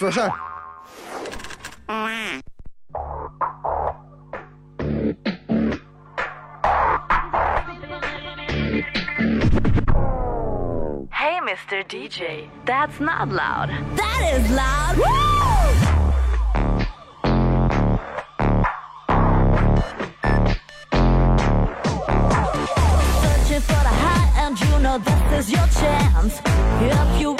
for her. Hey, Mr. DJ, that's not loud. That is loud. Woo! Searching for the high, and you know this is your chance. If you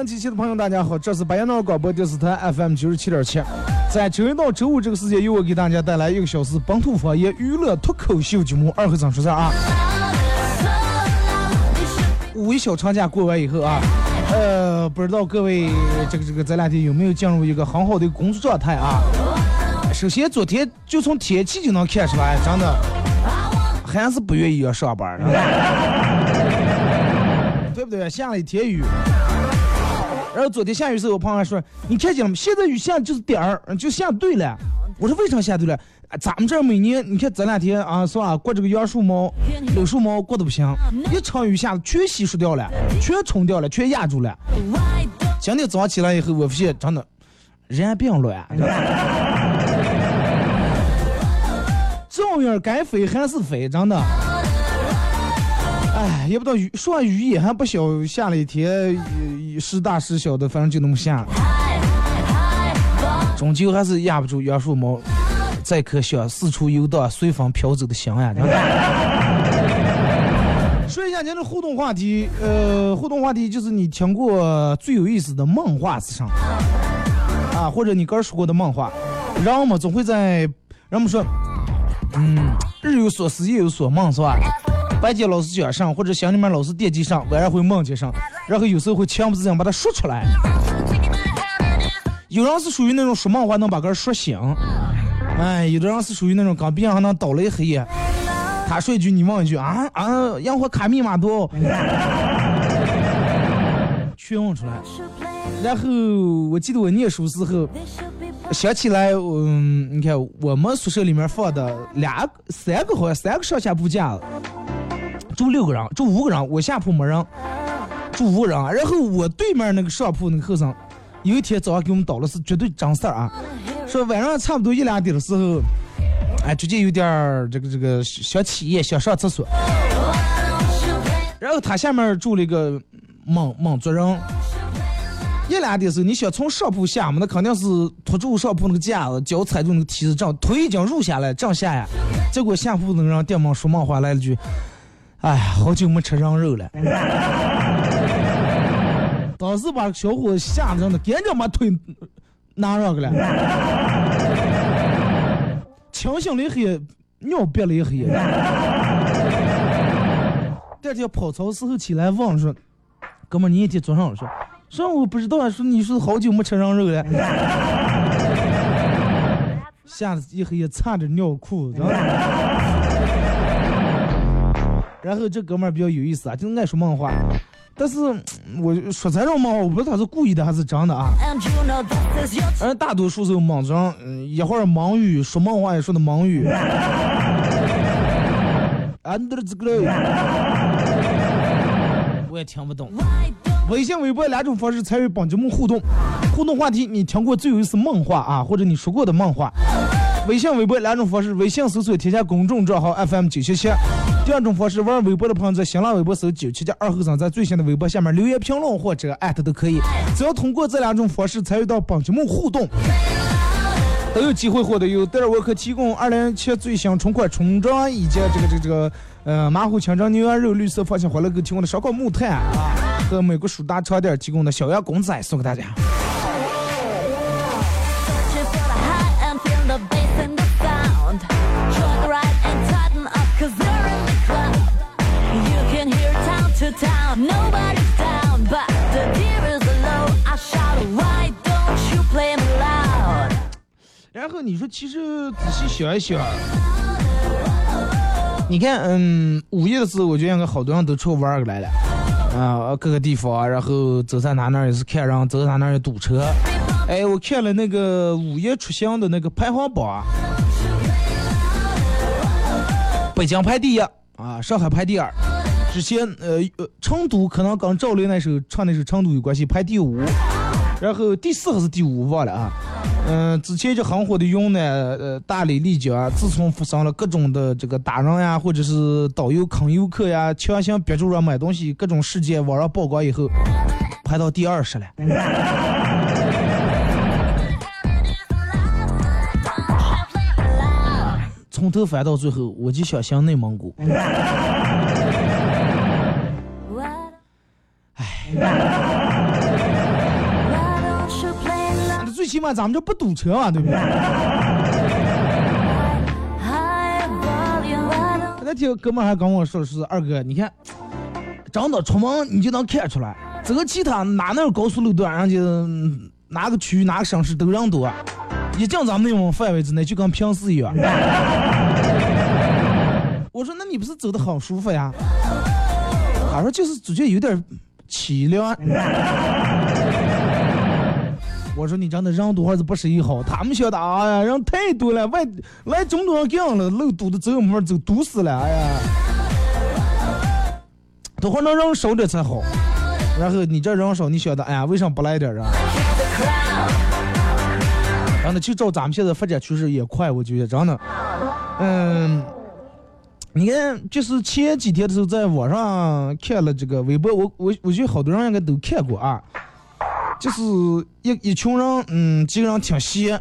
好嘞啊，收音机前的朋友，大家好，这是白杨闹广播电视台 FM 九十七点七，在周一到周五这个时间，由我给大家带来一个小时本土方言娱乐脱口秀节目。二和尚说事啊，五一小长假过完以后啊，呃，不知道各位这个这个这两天有没有进入一个很好的工作状态啊？首先，昨天就从天气就能看出来，真的还是不愿意要上班儿，对不对？下了一天雨。然后昨天下雨时候，我朋友还说：“你看见了吗？现在雨下的就是点儿，就下对了。”我说：“为啥下对了？啊咱们这儿每年你看这两天啊，是吧？过这个杨树毛、柳树毛过得不行，一场雨下的全稀疏掉了，全冲掉了，全压住了。今天早上起来以后，我发现真的人病乱，照样该飞还是飞，真的。哎，也不知道雨说雨也还不小，下了一天，呃时大时小的，反正就那么下。终究还是压不住杨树毛这颗想四处游荡、随风飘走的心呀！真的 说一下您的互动话题，呃，互动话题就是你听过最有意思的梦话是啥？啊，或者你哥说过的梦话，人们总会在人们说，嗯，日有所思，夜有所梦，是吧？白天老是讲上，或者心里面老是惦记上，晚上会梦见上，然后有时候会情不自禁把它说出来。有人是属于那种说梦话能把个人说醒，哎，有的人是属于那种刚闭上还能倒雷黑夜。他说一句，你问一句啊啊，阳火卡密码多？全问出来。然后我记得我念书时候，想起来，嗯，你看我们宿舍里面放的俩、三个好像三个上下铺架子，住六个人，住五个人，我下铺没人，住五个人。然后我对面那个上铺那个后生，有一天早上给我们倒了是绝对真事儿啊，说晚上差不多一两点的时候，哎，最近有点儿这个这个想起夜，想上厕所，然后他下面住了一个蒙蒙族人。一两点时候，你想从上铺下嘛，那肯定是拖住上铺那个架子，脚踩住那个梯子，这样腿已经入下来，这样下呀。结果下铺那个人电梦说梦话来了句：“哎，好久没吃上肉了。”当时把小伙子吓得真的，赶紧把腿拿上去了，清醒了一黑，尿憋了一黑。第二天跑操时候起来问说：“哥们儿，你一天早上说。”说我不知道，说你是好久没吃上肉了，吓得一黑夜差点尿裤，知道吗？然后这哥们儿比较有意思啊，就爱说梦话，但是嗯我说这种梦话，我不知道他是故意的还是真的啊。而大多数时候莽上，嗯，一会儿蒙语说梦话也说的蒙语。我也听不懂。微信、微博两种方式参与本节目互动，互动话题你听过最有意思梦话啊，或者你说过的梦话。微信、微博两种方式，微信搜索添加公众账号 FM 九七七。第二种方式，玩微博的朋友在新浪微博搜九七七二后生，在最新的微博下面留言评论或者艾特都可以。只要通过这两种方式参与到本节目互动，都有机会获得由德尔沃克提供二零七最新春款春装以及这个这个这个呃马虎清蒸牛羊肉绿色放心欢乐购提供的烧烤木炭啊，和美国舒达超店提供的小羊公仔送给大家。然后你说，其实仔细想一想，你看，嗯，五一的时候，我觉得应该好多人都出去玩儿来了，啊，各个地方，然后走在哪那儿也是看然后，走在哪那儿也堵车。哎，我看了那个五一出行的那个排行榜啊，北京排第一啊，上海排第二，之前呃呃成都可能跟赵雷那首唱那首《成都》有关系，排第五，然后第四还是第五忘了啊。嗯，之前就很火的云南呃大理丽江，自从发生了各种的这个打人呀，或者是导游坑游客呀，强行逼住人买东西各种事件网上曝光以后，排到第二十了。从头翻到最后，我就想想内蒙古。哎，那，最起码咱们这不堵车嘛，对不对？那天哥们还跟我说是二哥，你看，真的出门你就能看出来，这个其他哪能有高速路段，人家哪个区哪个省市都人多，一进咱们内蒙范围之内就跟平时一样。我说那你不是走的好舒服呀？他说就是只觉得有点凄凉。我说你真的人多还是不是一好？他们晓得，哎呀，人太多了，外来这么多人干了，路堵的走没法走，堵死了，哎呀，等会儿能人少点才好。然后你这人少，你晓得，哎呀，为什么不来点人？真的，就照咱们现在发展趋势也快，我觉得真的，嗯。你看，就是前几天的时候，在网上看了这个微博，我我我觉得好多人应该都看过啊。就是一一群人，嗯，几个人挺闲，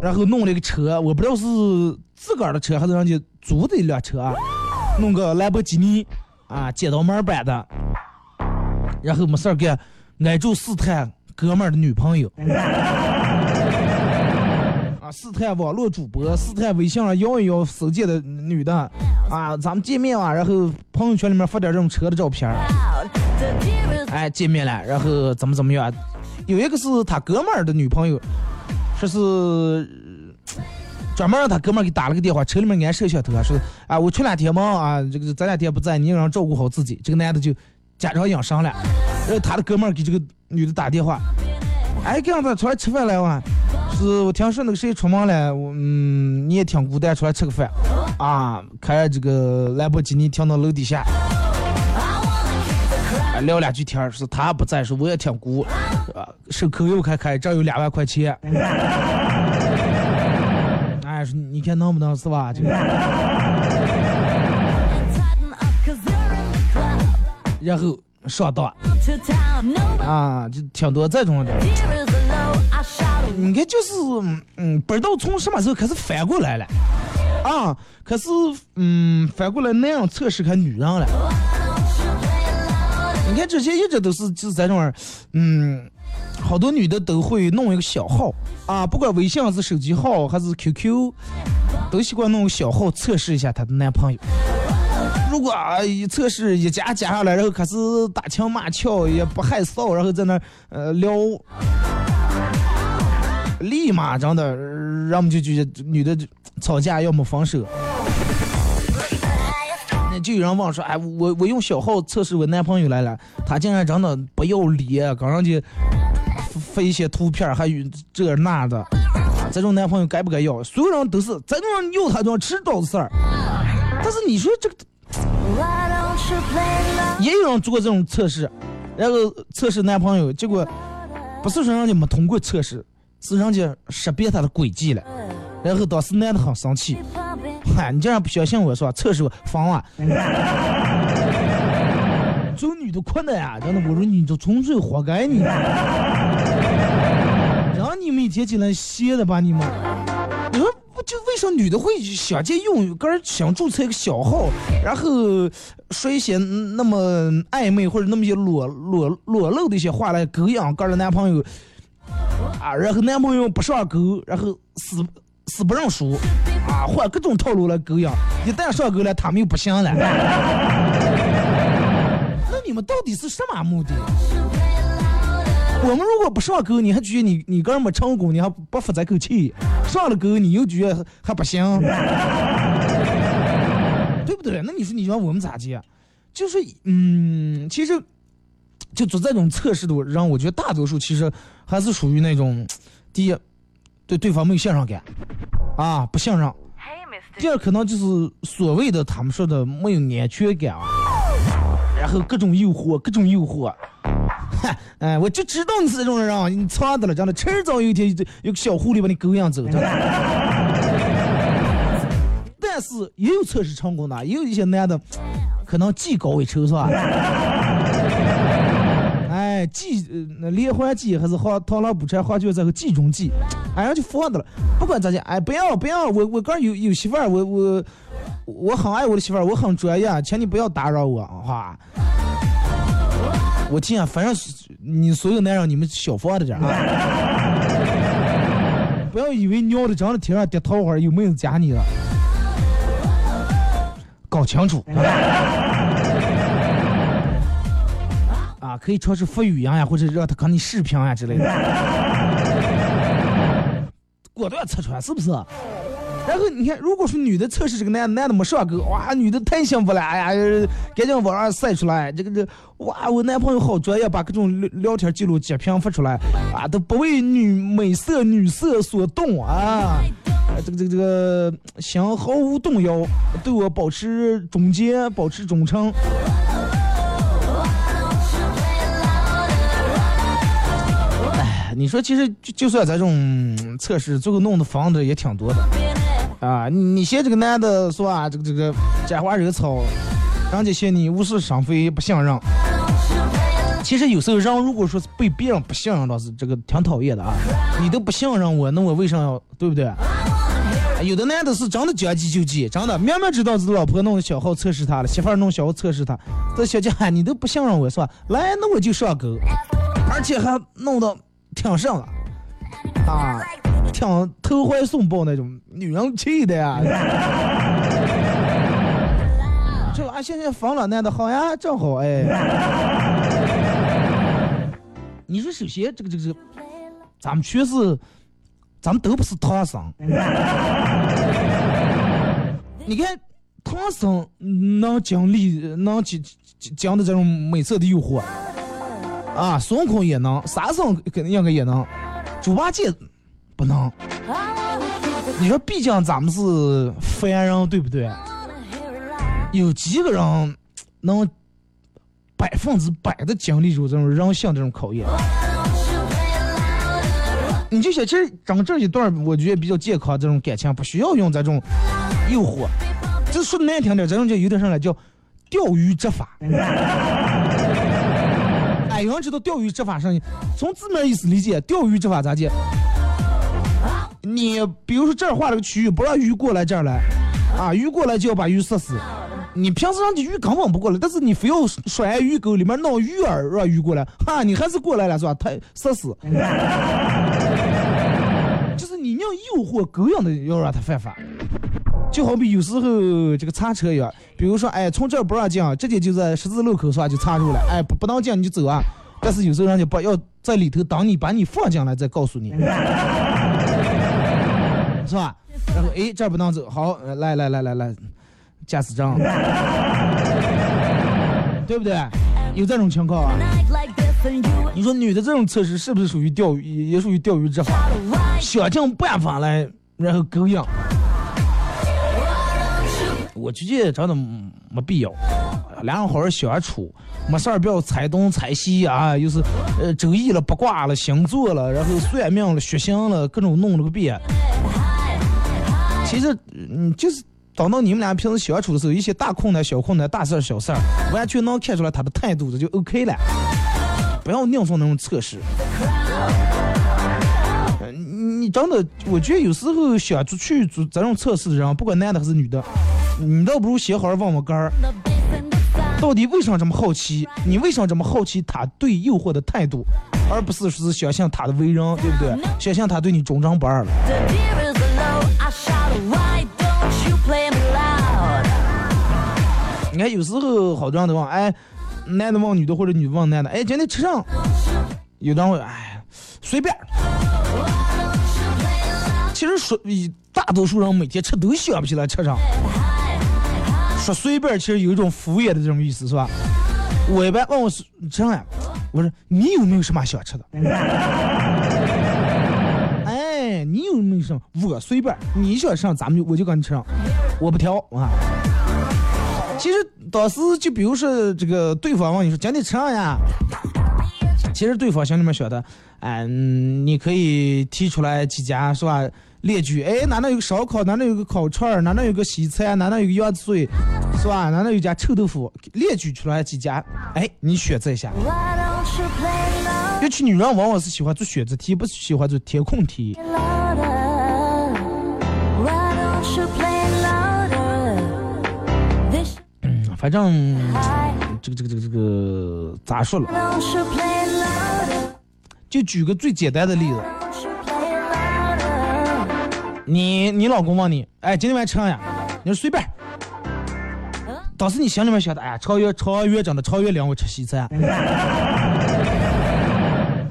然后弄了一个车，我不知道是自个儿的车还是人家租的一辆车啊，弄个兰博基尼啊，街道门版的，然后没事儿干，挨住试探哥们儿的女朋友。啊，试探网络主播，试探微信上摇一摇手机的女的，啊，咱们见面啊，然后朋友圈里面发点这种车的照片，哎，见面了，然后怎么怎么样？有一个是他哥们儿的女朋友，说是专门让他哥们儿给打了个电话，车里面安摄像头啊，说啊，我出两天忙啊，这个咱两天不在，你让照顾好自己。这个男的就假装养伤了，然后他的哥们儿给这个女的打电话，哎，给让他出来吃饭来哇。是我听说那个谁出门了，我嗯，你也挺孤单，出来吃个饭啊，开这个兰博基尼停到楼底下，啊，聊两句天儿，是他不在，说我也挺孤，啊，手口又开开，这有两万块钱，哎，说你看能不能是吧？就，然后上当啊，就挺多这种的。你看，就是嗯，不知道从什么时候开始反过来了，啊，可是嗯，反过来那样测试看女人了。你看之前一直都是就是这种儿，嗯，好多女的都会弄一个小号啊，不管微信还是手机号还是 QQ，都喜欢弄个小号测试一下她的男朋友。如果啊一测试一加加上来，然后开始打情骂俏，也不害臊，然后在那呃聊，立马真的让我们就觉得女的就吵架要么分手。那就有人问说，哎，我我用小号测试我男朋友来了，他竟然真的不要脸，跟人家发一些图片，还有这那的，这种男朋友该不该要？所有人都是这种人要他就要迟早的事儿。但是你说这个也有人做过这种测试，然后测试男朋友，结果不是说人家没通过测试，是人家识别他的轨迹了，然后当时男的很生气，嗨，你竟然不相信我是吧？测试我防啊！这女的困的呀，真的，我说你这纯粹活该你，让你们一天起来歇的吧你们。你说不就为啥女的会想借用个人想注册一个小号，然后说一些那么暧昧或者那么些裸裸裸露的一些话来勾引个人的男朋友啊，然后男朋友不上钩，然后死死不认输啊，换各种套路来勾引，一旦上钩了，他们又不行了。那你们到底是什么目的？我们如果不上钩，你还觉得你你个人没成功，你还不服这口气；上了钩，你又觉得还不行，对不对？那你说你让我们咋接？就是嗯，其实就做这种测试的人，我觉得大多数其实还是属于那种，第一，对对方没有信任感，啊，不信任；第二，可能就是所谓的他们说的没有安全感啊，然后各种诱惑，各种诱惑。嗨，哎，我就知道你是这种人啊，你错的了，真的，迟早有一天有个小狐狸把你狗养走，真的。但是也有测试成功的，也有一些男的可能技高一筹，是吧？哎，技呃那连环计还是好螳螂捕蝉，黄雀在后，计中计，哎，呀就放的了。不管咋讲，哎，不要不要，我我刚有有媳妇儿，我我我很爱我的媳妇儿，我很专业，请你不要打扰我，哈。我听啊，反正你所有男人，你们小放着点啊，不要以为尿的长得天上跌桃花，有没有加你了，搞清楚。可以尝试发语音呀，或者让他跟你视频呀之类的，果断拆穿，是不是？然后你看，如果说女的测试这个男，男的没上钩，哇，女的太幸福了，哎呀，赶紧网上晒出来，这个这，哇，我男朋友好专业，把各种聊聊天记录截屏发出来，啊，都不为女美色女色所动啊，呃这个这个这个心毫无动摇，对我保持忠坚，保持忠诚。你说其实就就算咱这种测试，最后弄的房子也挺多的。啊，你嫌这个男的是吧？这个这个沾花惹草，人家嫌你无事生非，不信任。其实有时候人如果说是被别人不信任，倒是这个挺讨厌的啊。你都不信任我，那我为啥要对不对？有的男的是真的将计就计，真的明明知道自己老婆弄小号测试他了，媳妇儿弄小号测试他，这小姐喊你都不信任我是吧？来，那我就上钩，而且还弄到挺上了，啊，挺投怀送抱那种，女人气的呀。这啊，现在疯了，男的好呀，正好哎。你说首先这个这个这个，咱们确实，咱们都不是唐僧。你看唐僧能经历能经经的这种美色的诱惑啊，孙悟空也能，沙僧肯定应该也能，猪八戒不能。你说，毕竟咱们是凡人，对不对？有几个人能百分之百的经历住这种人性这种考验？你就想，其实整这一段我觉得比较健康，这种感情不需要用这种诱惑。这说的难听点，这种就有点上来叫钓鱼执法。哎，有人知道钓鱼执法上，从字面意思理解，钓鱼执法咋解？你比如说这儿画了个区域，不让鱼过来这儿来，啊，鱼过来就要把鱼射死。你平时让这鱼根本不过来，但是你非要甩鱼钩里面弄鱼饵让鱼过来，哈，你还是过来了是吧？他射死。就是你让诱惑狗养的要让他犯法，就好比有时候这个叉车一样，比如说哎从这儿不让进，直接就在十字路口是吧就插入了，哎不不能进你就走啊。但是有时候人家不要在里头等你把你放进来再告诉你，是吧？然后哎这儿不能走，好呃来来来来来，驾驶证，对不对？有这种情况啊？你说女的这种测试是不是属于钓鱼，也属于钓鱼执法？想尽办法来，然后勾引。我觉得真的没必要，两人好好相处，没事儿不要猜东猜西啊，又是呃周易了、八卦了、星座了，然后算命了、血型了，各种弄了个遍。其实，嗯，就是等到你们俩平时相处的时候，一些大困难、小困难、大事儿、小事儿，完全能看出来他的态度，这就 OK 了。不要硬做那种测试。你你真的，我觉得有时候想出去做这种测试的人，不管男的还是女的，你倒不如先好好问问根儿，到底为什么这么好奇？你为什么这么好奇他对诱惑的态度，而不是说是相信他的为人，对不对？相信他对你忠贞不二了。你看有时候好多人都问，哎，男的问女的或者女的问男的，哎，今天吃上？有人会哎，随便。其实说，大多数人每天吃都想不起来吃上。说随便，其实有一种敷衍的这种意思，是吧？我一般问我是这样，我说你有没有什么想吃的？哎，你有没有什么？我随便，你想吃上咱们就我就给你吃上，我不挑啊。其实当时就比如说这个对方问你说今天吃啥呀？其实对方心里面想的，嗯，你可以提出来几家是吧？列举，哎，哪能有个烧烤？哪能有个烤串儿？哪能有个西餐？哪能有个鸭子嘴？是吧？哪能有家臭豆腐？列举出来几家，哎，你选择一下。尤其女人往往是喜欢做选择题，不是喜欢做填空题。嗯，反正这个这个这个这个咋说了？就举个最简单的例子，你你老公问你，哎，今天晚上吃啥呀？你说随便。当时你心里面想的，哎呀，超越超越真的超越领我吃西餐。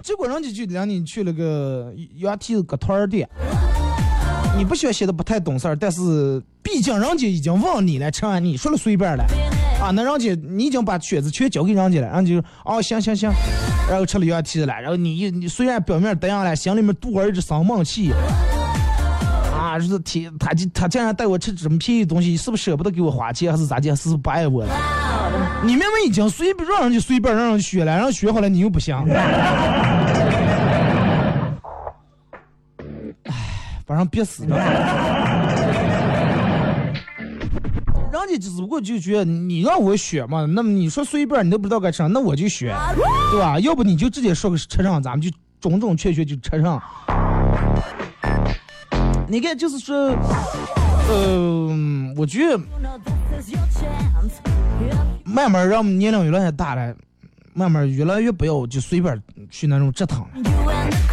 结果人家就领你去了个原蹄子个团儿店。你不喜欢写的不太懂事儿，但是毕竟人家已经问你了，吃完你说了随便了，啊，那人家你已经把选择权交给人家了，人家就哦行行行，然后吃了原蹄子了，然后你你虽然表面答应了，心里面肚儿一直生闷气。啊，就是天，他就他竟然带我吃这么便宜的东西，是不是舍不得给我花钱，还是咋的？是不是不爱我了？你明明已经随便让人家随便让人学了，让人学好了，你又不行。哎，把人憋死了。人家只不过就觉得你让我选嘛，那么你说随便，你都不知道该吃啥，那我就选，对吧？要不你就直接说个车上，咱们就种种确确就车上。你看，就是说，呃，我觉得慢慢让年龄越来越大了，慢慢越来越不要就随便去那种折腾，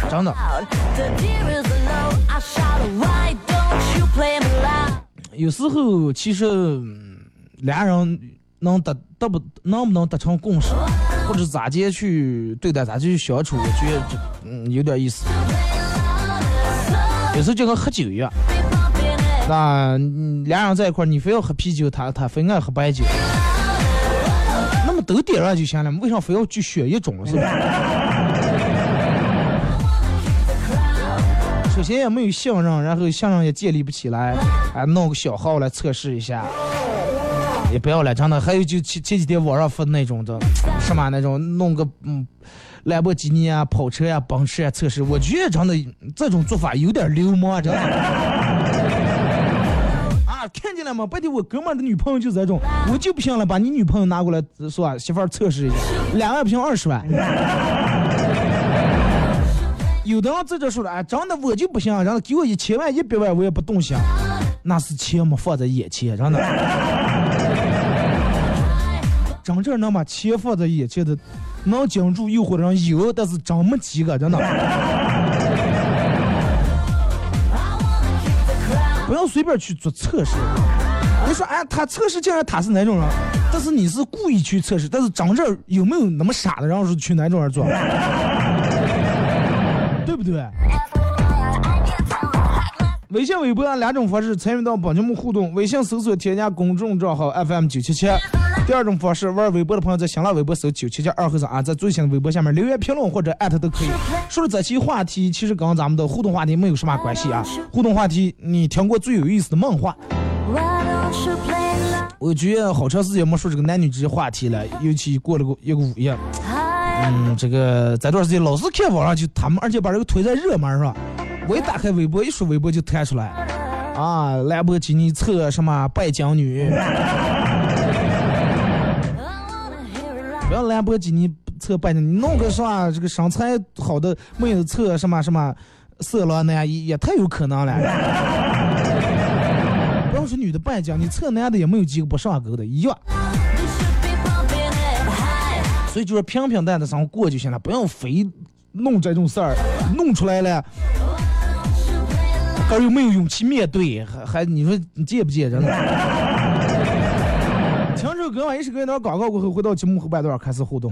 真的。有时候其实俩人能得得不能不能达成共识，或者咋接去对待，咋去相处，我觉得这嗯有点意思。有时候就跟喝酒一样，那俩人在一块儿，你非要喝啤酒，他他非爱喝白酒，那么都点上就行了，为啥非要去选一种？是吧？首先也没有信任，然后信任也建立不起来，还，弄个小号来测试一下，也不要了，真的。还有就前前几天网上发那种的，什么那种弄个嗯。兰博基尼啊，跑车呀，奔驰啊，测试，我觉得真的这种做法有点流氓，真的。啊，看见了吗？白天我哥们的女朋友就是这种，我就不行了，把你女朋友拿过来，是吧？媳妇儿测试一下，两万不行二十万。有的人在这说了，哎，真的我就不行，然后给我一千万、一百万我也不动心，那是钱没放在眼前，真的。真正能把钱放在眼前的。能经住诱惑的人有，但是真没几个，真的。不要随便去做测试。你说，哎，他测试竟然他是哪种人？但是你是故意去测试，但是真正有没有那么傻的，然后是去哪种人做？对不对？微信、微博两种方式参与到帮节目互动。微信搜索添加公众账号 FM 九七七。第二种方式，玩微博的朋友在新浪微博搜九七七二和尚啊，在最新的微博下面留言评论或者艾特都可以。说了这期话题其实跟咱们的互动话题没有什么关系啊。互动话题，你听过最有意思的梦话？我觉得好长时间没说这个男女之间话题了，尤其过了个一个午夜。嗯，这个这段时间老是看网上就他们，而且把这个推在热门上？我一打开微博，一说微博就弹出来啊，兰博基尼测什么拜金女。不要兰博基尼测拜金，你弄个啥？这个身材好的妹子测什么什么色狼那样也也太有可能了。不要说女的拜金，你测男的也没有几个不上钩的，一样。所以就是平平淡淡的生活过就行了，不要非弄这种事儿，弄出来了，还有没有勇气面对？还还你说你介不介？唱首歌完一首歌一段广告过后，回到节目后半段开始互动。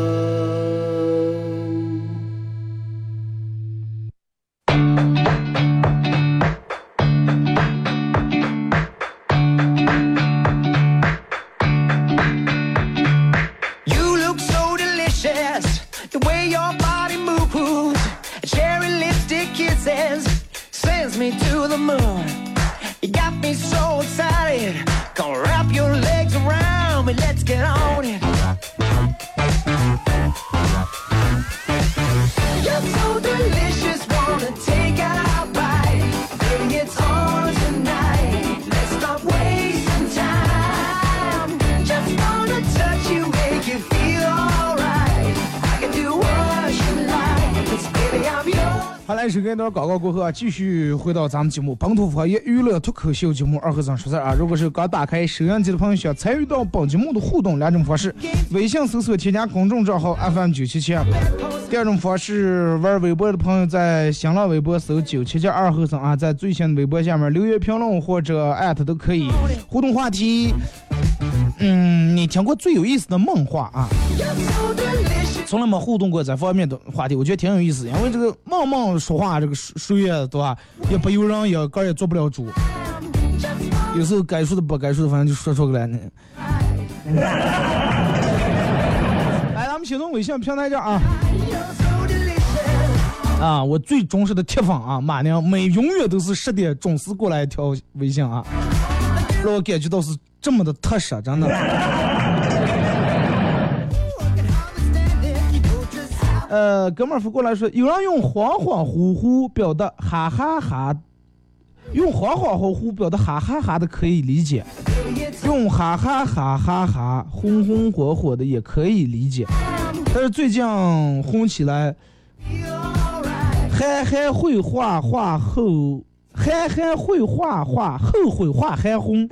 一段广告过后啊，继续回到咱们节目本土方言娱乐脱口秀节目二和尚说事啊。如果是刚打开收音机的朋友，想参与到本节目的互动两种方式：微信搜索添加公众账号 FM 九七七；第二种方式，玩微博的朋友在新浪微博搜九七七二和尚啊，在最新的微博下面留言评论或者艾特都可以。互动话题，嗯，你听过最有意思的梦话啊.从来没互动过这方面的话题，我觉得挺有意思。因为这个梦梦说话，这个术术业对吧，也不由人，也个儿也做不了主。有时候该说的不该说的，反正就说出来呢。来，咱们启动微信平台这啊.啊！我最忠实的铁粉啊，马娘每永远都是十点准时过来一条微信啊，让我感觉到是这么的踏实，真的。呃，哥们儿发过来说，有人用恍恍惚惚表达哈哈哈，用恍恍惚惚表达哈哈哈的可以理解，用哈哈哈哈哈红红火火的也可以理解，但是最近红起来，嗨嗨会画画后，憨憨会画画后悔画还红。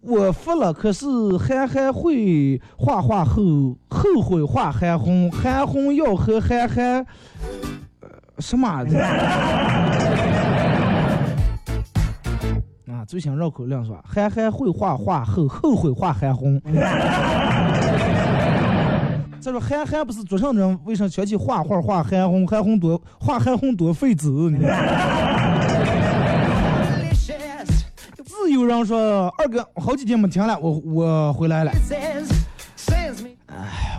我服了，可是憨憨会画画后后悔画韩红，韩红要和憨憨，什么的？啊，最想绕口令是吧？憨憨会画画后后悔画韩红。再说韩寒不是做上人，为啥想起画画画韩红？韩红多画韩红多费纸，你知道吗 Delicious. 自有人说二哥好几天没听了，我我回来了。Me.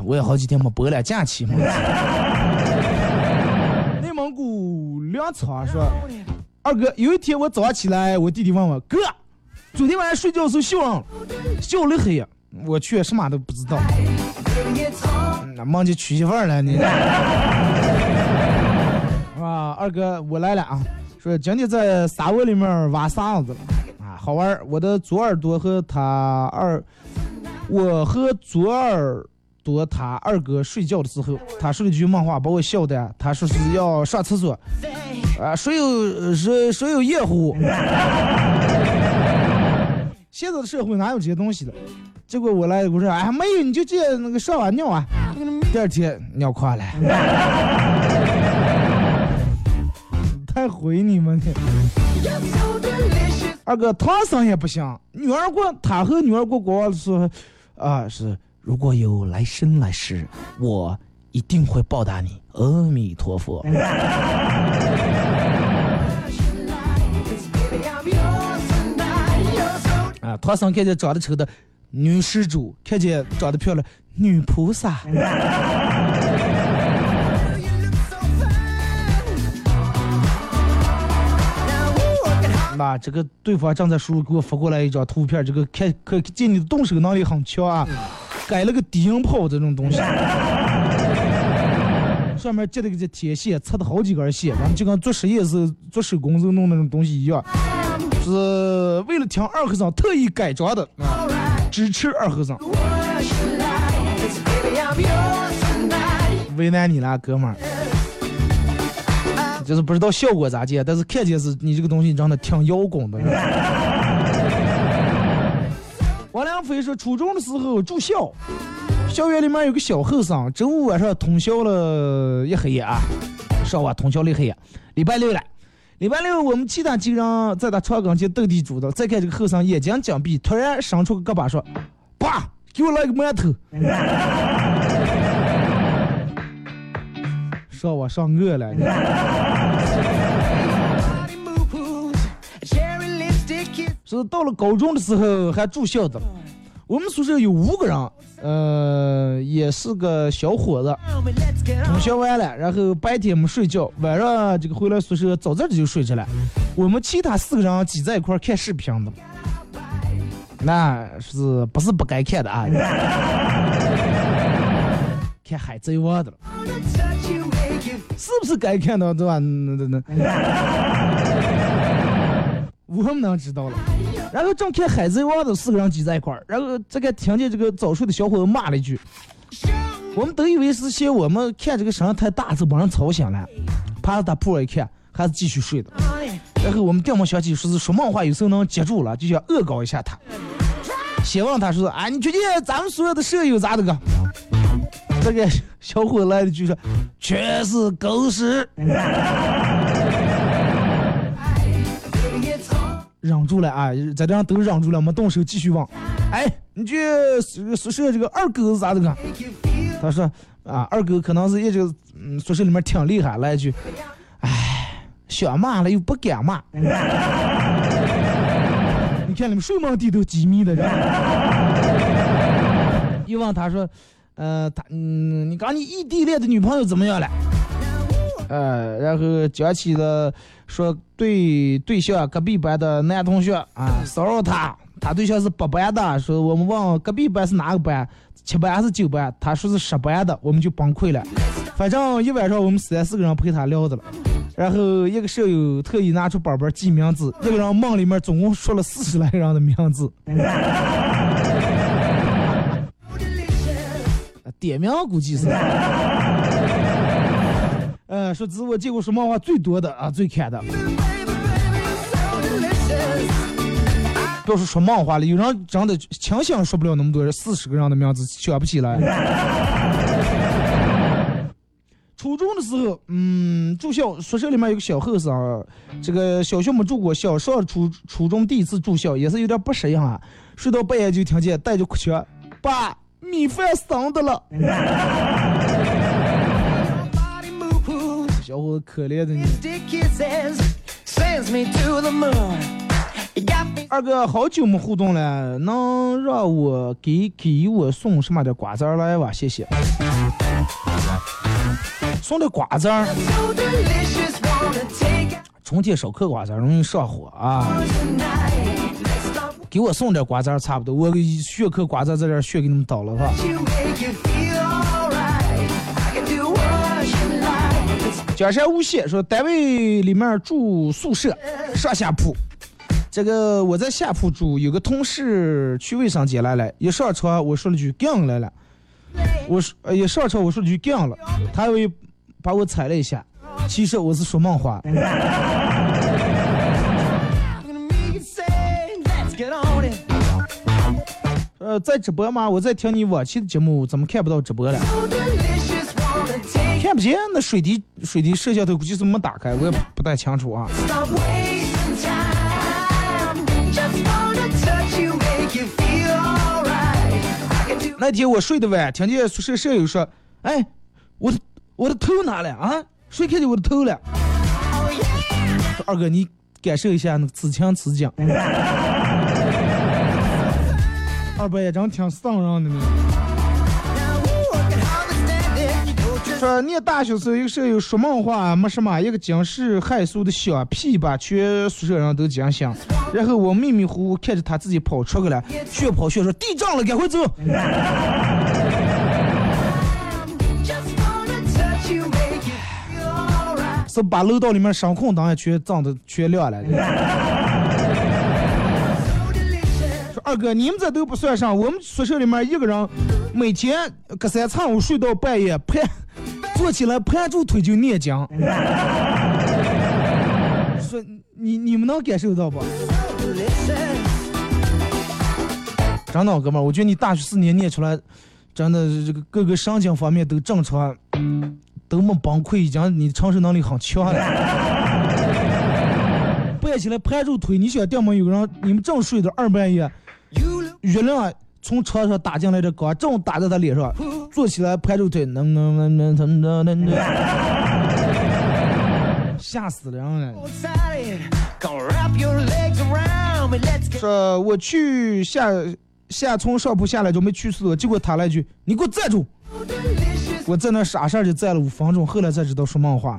我也好几天没播了，假期嘛。内蒙古粮仓说，二哥，有一天我早上起来，我弟弟问我哥，昨天晚上睡觉的时候笑了，笑了黑呀。我去，什么都不知道。那忘记娶媳妇儿了你。啊，二哥，我来了啊！说今天在沙窝里面挖沙子了啊，好玩。我的左耳朵和他二，我和左耳朵他二哥睡觉的时候，他说了一句梦话，把我笑的。他说是要上厕所，啊，谁有谁谁有夜壶？现在的社会哪有这些东西的？结果我来，我说哎没有，你就直接那个上完尿啊。第二天尿垮了，太毁你们了。二哥，唐僧也不行，女儿国他和女儿国国王说，啊是，如果有来生来世，我一定会报答你。阿弥陀佛。啊，唐僧看见长得丑的女施主，看见长得漂亮女菩萨。那这个对方正在输入给我发过来一张图片，这个看可见你的动手能力很强啊，改了个低音炮这种东西，上面接了个这铁线，插的好几根线，然后就跟做实验时做手工时候弄那种东西一样，是为了听二和尚特意改装的。啊，支持二和尚.为难你了，哥们儿。就是不知道效果咋见，但是看见是你这个东西真的挺摇滚的。王良飞说，初中的时候住校，校园里面有个小后生，周五晚上通宵了一黑夜啊，上晚通宵了一黑夜。礼拜六了，礼拜六我们其他几个人在他床跟前斗地主的，再看这个后生眼睛紧闭，突然伸出个胳膊说：“爸，给我来个馒头。” 说我上饿了。是到了高中的时候还住校的，我们宿舍有五个人，呃，也是个小伙子。Tell me, let's get 通 on. 宵完了，然后白天没睡觉，晚上这个回来宿舍早早的就睡着了。我们其他四个人挤在一块看视频的，那是不是不该看的啊？看海贼王的了，是不是该看的对吧？那那那，我们能知道了。然后正看海贼王的四个人挤在一块儿，然后这个听见这个早睡的小伙子骂了一句。我们都以为是嫌我们看这个声音太大，就把人吵醒了，怕他铺上一看，还是继续睡的。然后我们电话小姐说是说梦话，有时候能接住了，就想恶搞一下他。先问他说：“啊，你觉得咱们所有的舍友咋的个？”这个小伙来了一句说：“全是狗屎。忍住了啊，在这样都忍住了，没动手继续问。哎，你去宿宿舍这个二狗是咋的个？他说啊，二狗可能是一直嗯宿舍里面挺厉害，来一句，哎，想骂了又不敢骂。你看你们睡梦地都机密的人。一问他说，呃，他嗯，你刚你异地恋的女朋友怎么样了？呃，然后讲起了说对对象隔壁班的男同学啊骚扰他，他对象是八班的，说我们问隔壁班是哪个班，七班还是九班，他说是十班的，我们就崩溃了。反正一晚上我们三四个人陪他聊的了，然后一个舍友特意拿出本本记名字，一个人梦里面总共说了四十来人的名字，点名估计是。呃，说这是我见过说梦话最多的啊，最看的。不要说说梦话了，有人真的强行说不了那么多人，四十个人的名字想不起来。初中的时候，嗯，住校宿舍里面有个小后生，这个小学没住过，小上初初中第一次住校，也是有点不适应啊。睡到半夜就听见带着哭腔：“爸，米饭生的了。小伙子可怜的你。二哥，好久没互动了，能让我给给我送什么的瓜子来吧？谢谢。送的瓜子儿，春天少嗑瓜子容易上火啊。给我送点瓜子差不多，我血嗑瓜子在这血给你们倒了哈。江山无限说，单位里面住宿舍，上下铺。这个我在下铺住，有个同事去卫生间来了，一上床我说了句“干来了”，我说呃一上车我说了句“干了”，他以为把我踩了一下，其实我是说梦话。呃，在直播吗？我在听你往期的节目，怎么看不到直播了？看不见那水滴，水滴摄像头估计是没打开，我也不太清楚啊。那天我睡得晚，听见宿舍舍友说：哎，我的我的头哪了啊？谁看见我的头了？二哥，你感受一下那个此情此景。二伯也真挺渗人的呢。说念大学时候，一个舍友说梦话，没什么，一个惊世骇俗的响屁把全宿舍人都惊醒。然后我迷迷糊糊看着他自己跑出去了，越跑越说地震了，赶快走。是把楼道里面声控灯也全脏的全亮了。二哥，你们这都不算上，我们宿舍里面一个人每天隔三差五睡到半夜，盘坐起来盘住腿就念经。说你你们能感受到不？真的，哥们儿，我觉得你大学四年念出来，真的这个各个神经方面都正常，都没崩溃，已经你承受能力很强了。半起来盘住腿，你想，对面有个人，你们正睡着二半夜，月亮从车上打进来这狗，正打在他脸上，坐起来拍住腿，能能能能能能能。吓死人了。说我去下下，从上铺下来就没去厕所，结果他来一句，你给我站住。我在那傻傻的站了五分钟，后来才知道说梦话。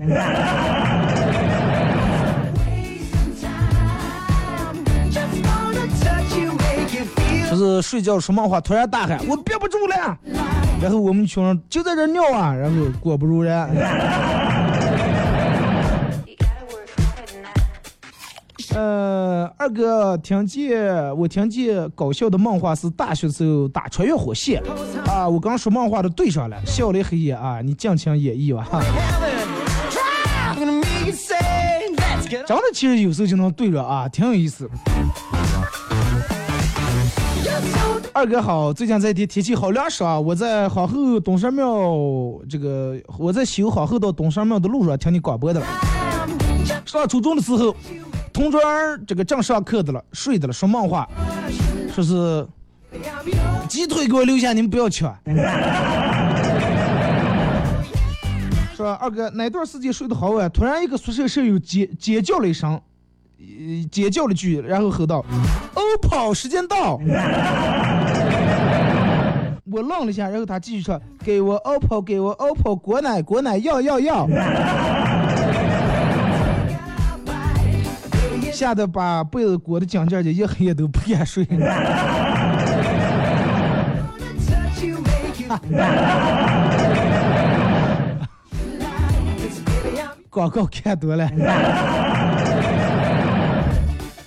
是睡觉说梦话，突然大喊：“ 我憋不住了！”然后我们一群人就在这尿啊，然后果不如人。呃，二哥，听见我听见搞笑的梦话是大学时候打穿越火线啊，我刚说梦话都对上了，笑了黑夜啊，你尽情演绎吧。真的，其实有时候就能对着啊，挺有意思。二哥好，最近这天天气好凉爽！我在皇后东山庙，这个我在修皇后到东山庙的路上听你广播的了。上初中的时候，同桌这个正上课的了，睡的了，说梦话，说是鸡腿给我留下，你们不要吃。说二哥哪段时间睡得好晚，突然一个宿舍舍友尖尖叫了一声，尖叫了句，然后吼道：“欧跑时间到！” 我愣了一下，然后他继续说：“给我 OPPO，给我 OPPO，果奶果奶要要要！”吓得把被子裹得紧紧的，一黑夜都不敢睡。广告看多了。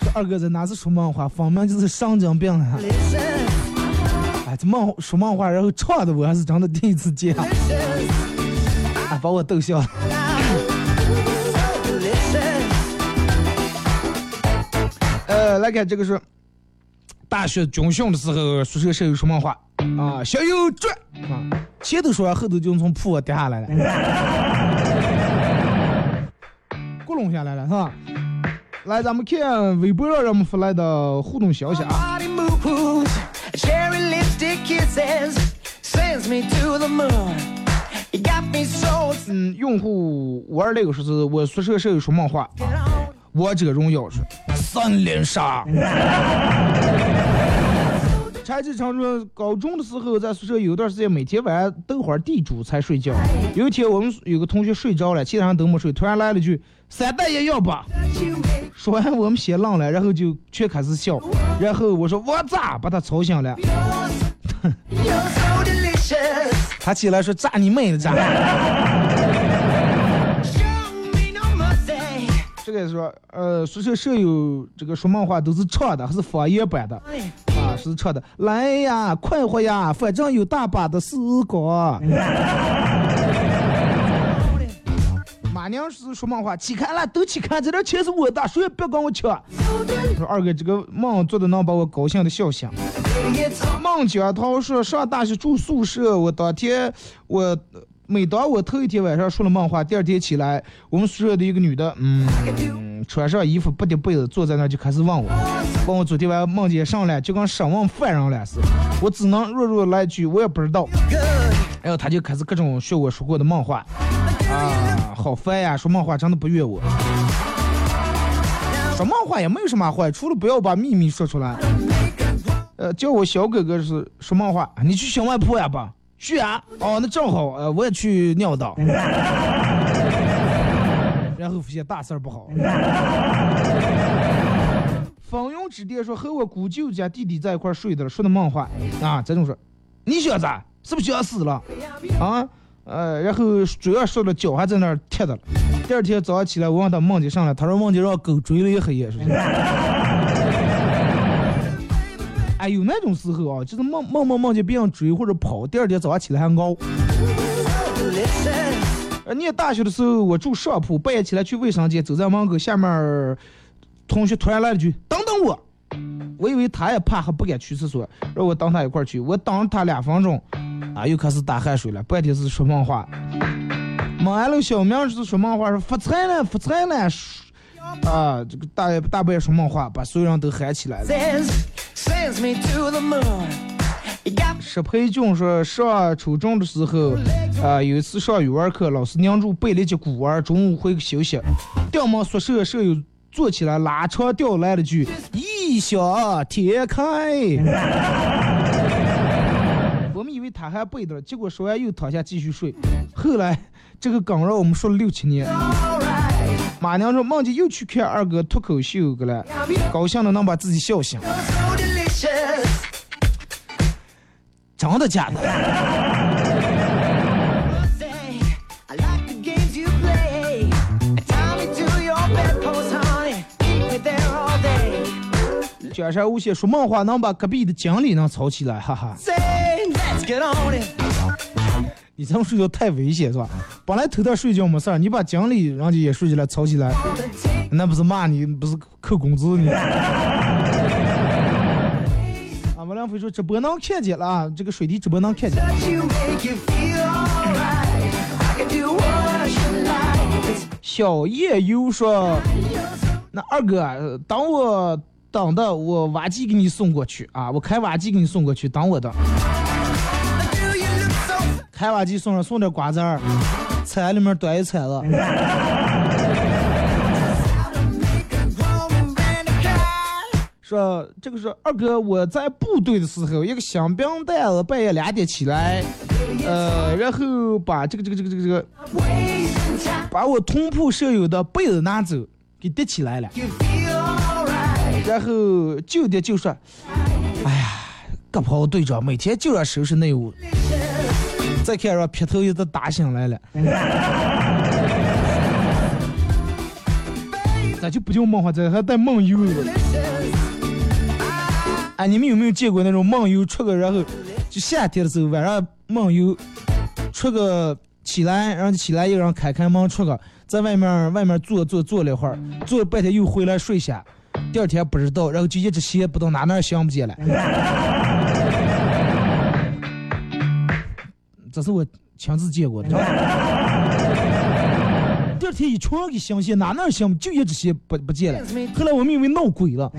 说二哥这哪是说梦话，分明就是神经病啊！哎，这梦说梦话，然后唱的我还是真的第一次见啊，把我逗笑了。呃，来看这个是大学军训的时候，宿舍舍友说梦话啊，小友转啊，前头说完，后头就从铺跌下来了，咕隆下来了是吧？来，咱们看微博上人们发来的互动消息啊。用户五二六说是我宿舍舍友说梦话，王者荣耀说三连杀。柴志常说，高中的时候在宿舍有一段时间每天晚上斗会儿地主才睡觉。有一天我们有个同学睡着了，其他人都没睡，突然来了句“三大爷要吧”，说完我们先愣了，然后就全开始笑。然后我说我咋把他吵醒了？他起来说炸你妹的炸！这个说呃宿舍舍友这个说梦话都是唱的，还是方言版的啊？是唱的。来呀，快活呀，反正有大把的时光。马娘是说梦话，起开了，都起开，这点钱是我的，谁也别跟我抢。说二哥这个梦做的能把我高兴的笑醒。孟江涛说上大学住宿舍，我当天我每当我头一天晚上说了梦话，第二天起来，我们宿舍的一个女的，嗯，穿上衣服不叠被子，坐在那就开始问我，问我昨天晚上梦见上了，就跟审问犯人了似的。我只能弱弱来一句，我也不知道。然后他就开始各种学我说过的梦话，啊，好烦呀！说梦话真的不怨我。说梦话也没有什么坏，除了不要把秘密说出来。呃，叫我小哥哥是说梦话，你去小卖铺呀吧？去啊！哦，那正好，呃，我也去尿道。然后发现大事儿不好。风云之巅说和我姑舅家弟弟在一块睡的了，说的梦话啊，这种说，你小子是不是想死了啊？呃，然后主要说了脚还在那儿踢的了。第二天早上起来，我问他梦见上来，他说梦见让狗追了一黑夜。哎，有那种时候啊，就是梦梦梦梦见别人追或者跑，第二天早上起来还熬。呃，念大学的时候，我住上铺，半夜起来去卫生间，走在门口，下面同学突然来了句：“等等我。”我以为他也怕，还不敢去厕所，让我等他一块儿去。我等了他两分钟，啊，又开始打汗水了，半天是说梦话。问完了小明是说梦话，说发财了，发财了，说啊，这个大大半夜说梦话，把所有人都喊起来了。石培军说，上初中的时候，啊、有一次上语文课，老师拧住背了一节古文，中午回去休息，掉门宿舍舍友坐起来拉长调来了句“异想天开”，因为他还背的，结果说完又躺下继续睡。后来这个梗让我们说了六七年。马娘说梦见又去看二哥脱口秀个了，高兴的能把自己笑醒。真的假的？Say, I like the games you play. Tie me to your bedpost, honey. Keep me there all day. 卷山无限说梦话能把隔壁的经理能吵起来，哈哈！你这么睡觉太危险是吧？本来头天睡觉没事儿，你把经理人家也睡起来吵起来，那不是骂你，不是扣工资你。啊，王良飞说直播能看见了啊，这个水滴直播能看见。小夜优说，那二哥，呃等我等的，我挖机给你送过去啊，我开挖机给你送过去，等我的。开挖机送上送点瓜子儿，菜里面端一菜子。说这个是二哥，我在部队的时候，一个香槟蛋子半夜两点起来，呃，然后把这个这个这个这个这个，把我同铺舍友的被子拿走，给叠起来了。然后酒店就说，哎呀，个炮队长每天就要收拾内务。再看上劈头一直打醒来了，咋就不叫梦话，这还带梦游了？哎，你们有没有见过那种梦游出个，然后就夏天的时候晚上梦游出个起来，然后起来一个人开开门出个，在外面外面坐坐坐了一会儿，坐了半天又回来睡下，第二天不知道，然后就一直歇不到哪哪儿想不见了。这是我亲自见过的。第二天一床给新鲜，哪哪儿想就一只鞋不不见了。后来我们以为闹鬼了。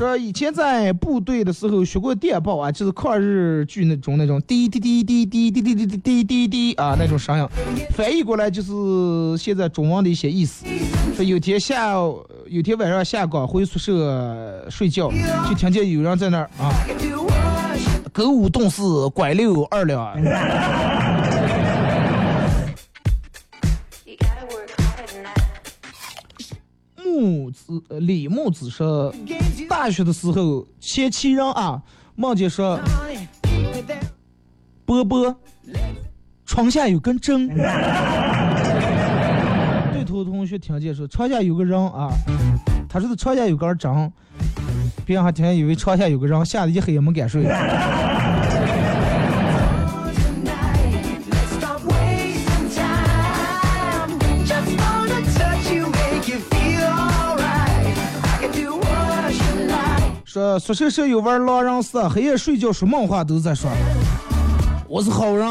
说以前在部队的时候学过电报啊，就是抗日剧那种那种滴滴滴滴滴滴滴滴滴滴滴滴啊那种声音，翻译过来就是现在中文的一些意思。说有天下有天晚上下岗回宿舍睡觉，就听见有人在那儿啊，狗五动四，拐六二两。木子呃李木子说，大学的时候前妻人啊，梦见说波波，床下有根针。对头同学听见说床下有个人啊，他说的床下有根针，别人还听见以为床下有个人，吓得一黑也没敢睡。宿舍舍友玩狼人杀，黑夜睡觉说梦话都在说，我是好人。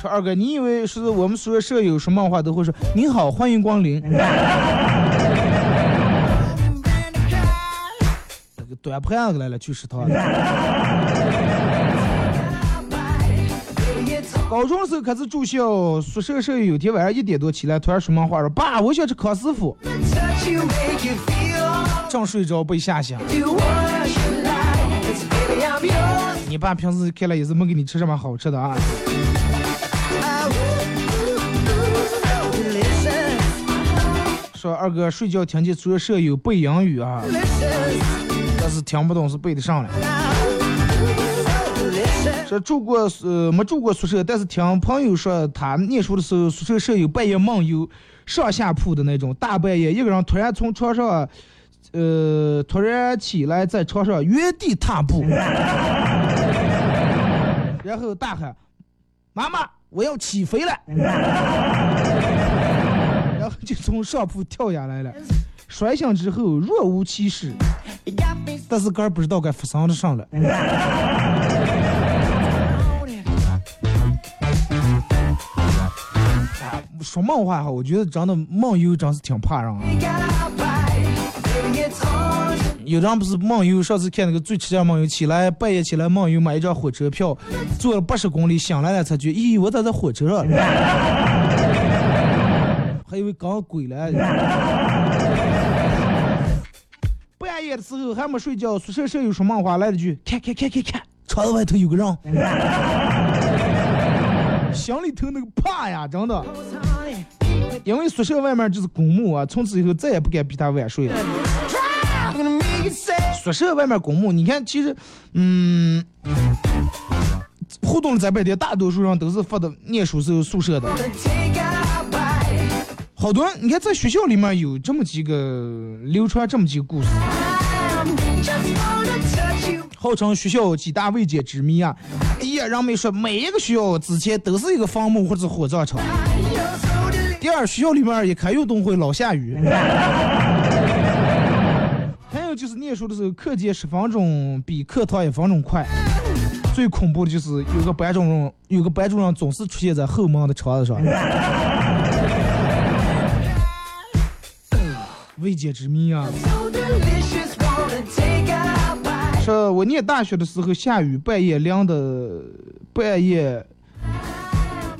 说二哥，你以为是我们宿舍舍友说梦话都会说您好，欢迎光临。And a car. 这个端盘子来了，去食堂。高中时候开始住校，宿舍舍友有天晚上一点多起来，突然说梦话说：“爸，我想吃康师傅。”正睡着被吓醒。你爸平时看来也是没给你吃什么好吃的啊。说二哥睡觉听见宿舍舍友背英语啊，但是听不懂是背得上来。Listen. 说住过呃没住过宿舍，但是听朋友说他念书的时候，宿舍舍友半夜梦游上下铺的那种，大半夜一个人突然从床上，呃突然起来在床上原地踏步，然后大喊：“妈妈，我要起飞了！” 然后就从上铺跳下来了，摔下之后若无其事，但是哥不知道该发生的上了。说梦话哈，我觉得真的梦游真是挺怕人啊。有人不是梦游，上次看那个最气人梦游，起来半夜起来梦游，买一张火车票，坐了八十公里，醒来了才觉，咦，我咋在火车上？还以为刚鬼了。半夜的时候还没睡觉，宿舍舍友说梦话来了句：“看看看看看，窗子外头有个人。”心里头那个怕呀，真的。因为宿舍外面就是公墓啊，从此以后再也不敢比他晚睡了。宿舍外面公墓，你看，其实，嗯，互动的在白天，大多数人都是发的念书时候宿舍的。好多，你看在学校里面有这么几个流传这么几个故事，号称学校几大未解之谜啊。第一，人们说每一个学校之前都是一个坟墓或者火葬场。第二，学校里面一开运动会老下雨。还有就是念书的时候，课间十分钟比课堂一分钟快。最恐怖的就是有个班主任，有个班主任总是出现在后门的窗子上。未解之谜啊！说我念大学的时候下雨，半夜凉的，半夜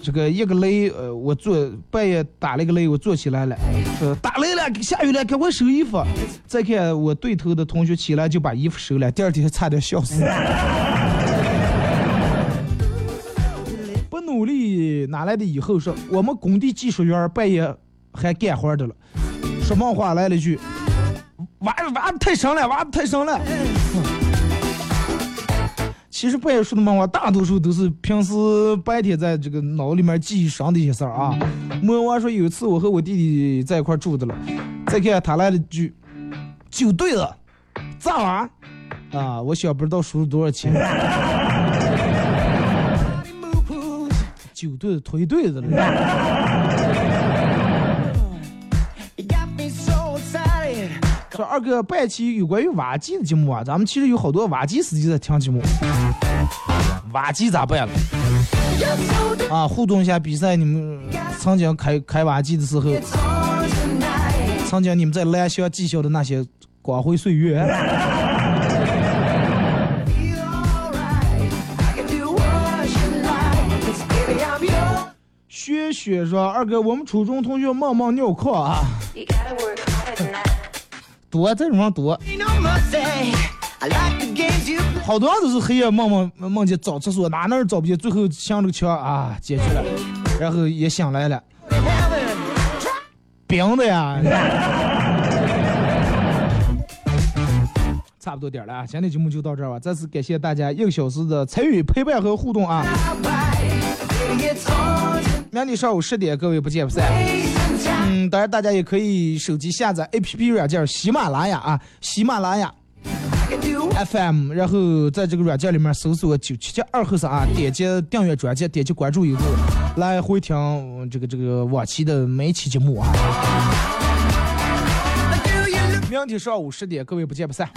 这个一个雷，呃，我坐半夜打了一个雷，我坐起来了，说打雷了，下雨了，赶快收衣服。再看我对头的同学起来就把衣服收了，第二天差点笑死。不努力哪来的以后？说我们工地技术员半夜还干活的了。说梦话来了句：“挖挖的太深了，挖的太深了。”其实半夜说的梦话，大多数都是平时白天在这个脑里面记忆上的一些事儿啊。莫娃说有一次我和我弟弟在一块住的了，再看他来了句：“酒对了，咋玩？”啊，我想不知道输了多少钱。酒对了，推对了说二哥办期有关于挖机的节目啊，咱们其实有好多挖机司机在听节目。挖机咋办了？啊，互动一下比赛，你们曾经开开挖机的时候，曾经你们在蓝翔技校的那些光辉岁月。雪雪说：“二哥，我们初中同学梦梦尿炕啊。”多这种人多？好多人都是黑夜梦梦梦见找厕所，哪哪找不见，最后向着墙啊解决了，然后也醒来了，冰的呀。差不多点了啊，今天节目就到这儿吧。再次感谢大家一个小时的参与、陪伴和互动啊！明天上午十点，各位不见不散。当然大家也可以手机下载 APP 软件喜马拉雅啊，喜马拉雅 FM，然后在这个软件里面搜索九七七二后生啊，点击订阅专辑，点击关注以后，来回听这个这个往期的每期节目啊。明天上午十点，各位不见不散。